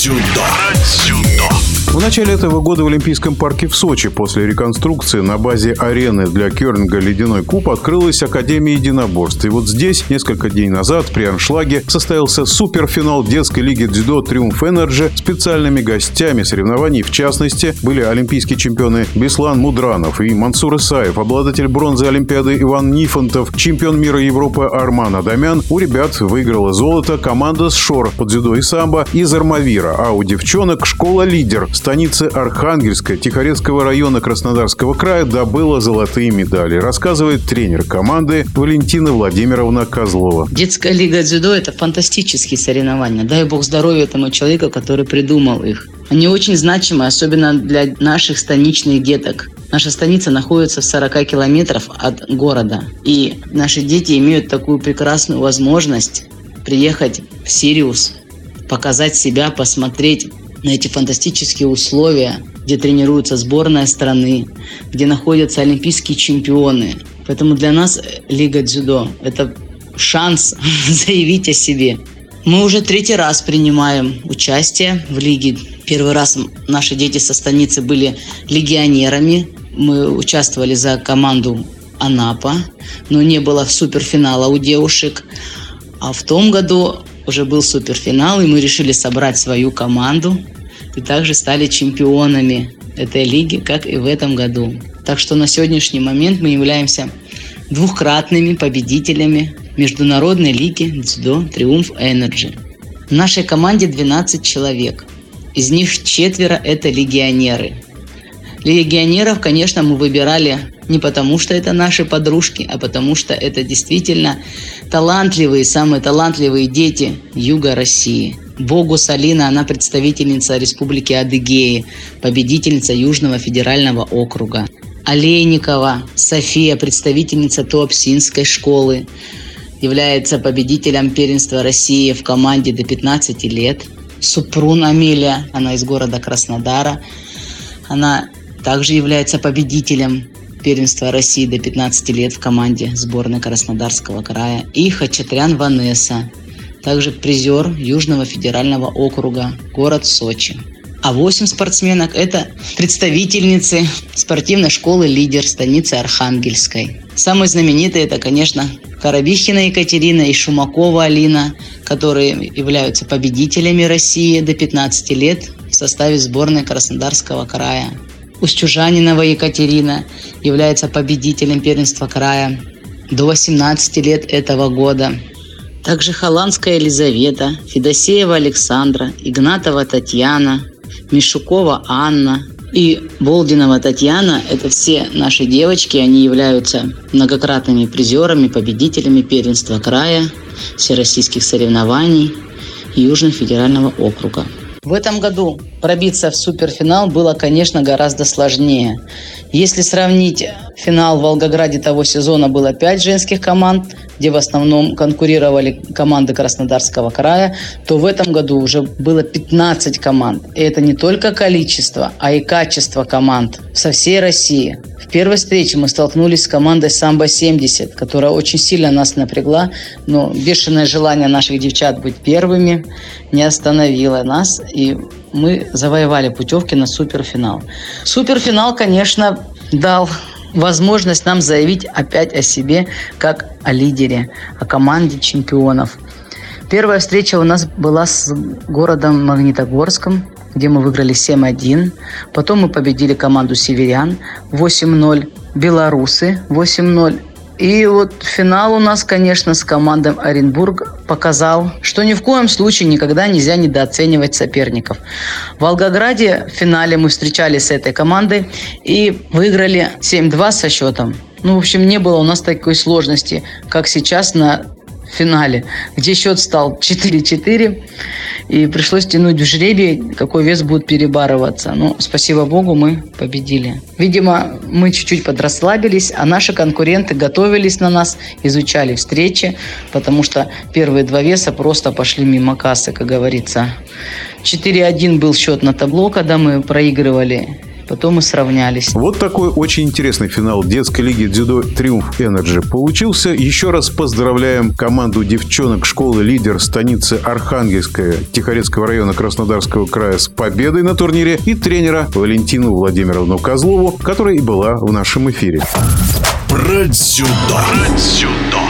Дзюдо. Дзюдо. В начале этого года в Олимпийском парке в Сочи после реконструкции на базе арены для керлинга «Ледяной куб» открылась Академия единоборств. И вот здесь несколько дней назад при аншлаге состоялся суперфинал детской лиги дзюдо «Triumph Energy». Специальными гостями соревнований, в частности, были олимпийские чемпионы Беслан Мудранов и Мансур Исаев, обладатель бронзы Олимпиады Иван Нифонтов, чемпион мира, Европы Арман Адамян. У ребят выиграла золото команда СШОР по дзюдо и самбо из Армавира, а у девчонок школа «Лидер» станицы Архангельской Тихорецкого района Краснодарского края добыла золотые медали, рассказывает тренер команды Валентина Владимировна Козлова. Детская лига дзюдо – это фантастические соревнования. Дай бог здоровья этому человеку, который придумал их. Они очень значимы, особенно для наших станичных деток. Наша станица находится в 40 километров от города. И наши дети имеют такую прекрасную возможность приехать в Сириус, показать себя, посмотреть на эти фантастические условия, где тренируется сборная страны, где находятся олимпийские чемпионы. Поэтому для нас Лига дзюдо – это шанс заявить о себе. Мы уже третий раз принимаем участие в лиге. Первый раз наши дети со станицы были легионерами. Мы участвовали за команду Анапа, но не было суперфинала у девушек. А в том году уже был суперфинал, и мы решили собрать свою команду и также стали чемпионами этой лиги, как и в этом году. Так что на сегодняшний момент мы являемся двухкратными победителями Международной лиги дзюдо «Triumph Energy». В нашей команде 12 человек. Из них четверо – это легионеры. Легионеров, конечно, мы выбирали не потому, что это наши подружки, а потому что это действительно талантливые, самые талантливые дети Юга России. Богу Салина, она представительница Республики Адыгеи, победительница Южного федерального округа. Олейникова София, представительница Туапсинской школы, является победителем первенства России в команде до 15 лет. Супрун Амелия, она из города Краснодара, она также является победителем первенства России до 15 лет в команде сборной Краснодарского края. И Хачатрян Ванесса, также призер Южного федерального округа, город Сочи. А 8 спортсменок – это представительницы спортивной школы «Лидер» станицы Архангельской. Самые знаменитые – это, конечно, Коробихина Екатерина и Шумакова Алина, которые являются победителями России до 15 лет в составе сборной Краснодарского края. Устюжанинова Екатерина является победителем первенства края до 18 лет этого года. Также Холландская Елизавета, Федосеева Александра, Игнатова Татьяна, Мишукова Анна и Болдинова Татьяна – это все наши девочки, они являются многократными призерами, победителями первенства края, всероссийских соревнований Южного федерального округа. В этом году пробиться в суперфинал было, конечно, гораздо сложнее. Если сравнить финал в Волгограде того сезона было 5 женских команд, где в основном конкурировали команды Краснодарского края, то в этом году уже было 15 команд. И это не только количество, а и качество команд со всей России. В первой встрече мы столкнулись с командой «Самбо-70», которая очень сильно нас напрягла, но бешеное желание наших девчат быть первыми не остановило нас, и мы завоевали путевки на суперфинал. Суперфинал, конечно, дал возможность нам заявить опять о себе как о лидере, о команде чемпионов. Первая встреча у нас была с городом Магнитогорском, где мы выиграли 7-1. Потом мы победили команду «Северян» 8-0. Белорусы 8-0. И вот финал у нас, конечно, с командой Оренбург показал, что ни в коем случае никогда нельзя недооценивать соперников. В Волгограде в финале мы встречались с этой командой и выиграли 7-2 со счетом. Ну, в общем, не было у нас такой сложности, как сейчас на финале, где счет стал 4-4, и пришлось тянуть в жребий, какой вес будет перебарываться. Но, спасибо богу, мы победили. Видимо, мы чуть-чуть подрасслабились, а наши конкуренты готовились на нас, изучали встречи, потому что первые два веса просто пошли мимо кассы, как говорится. 4-1 был счет на табло, когда мы проигрывали Потом мы сравнялись. Вот такой очень интересный финал детской лиги дзюдо «Triumph Energy» получился. Еще раз поздравляем команду девчонок школы «Лидер» станицы Архангельская Тихорецкого района Краснодарского края с победой на турнире и тренера Валентину Владимировну Козлову, которая и была в нашем эфире. Про дзюдо. Про дзюдо.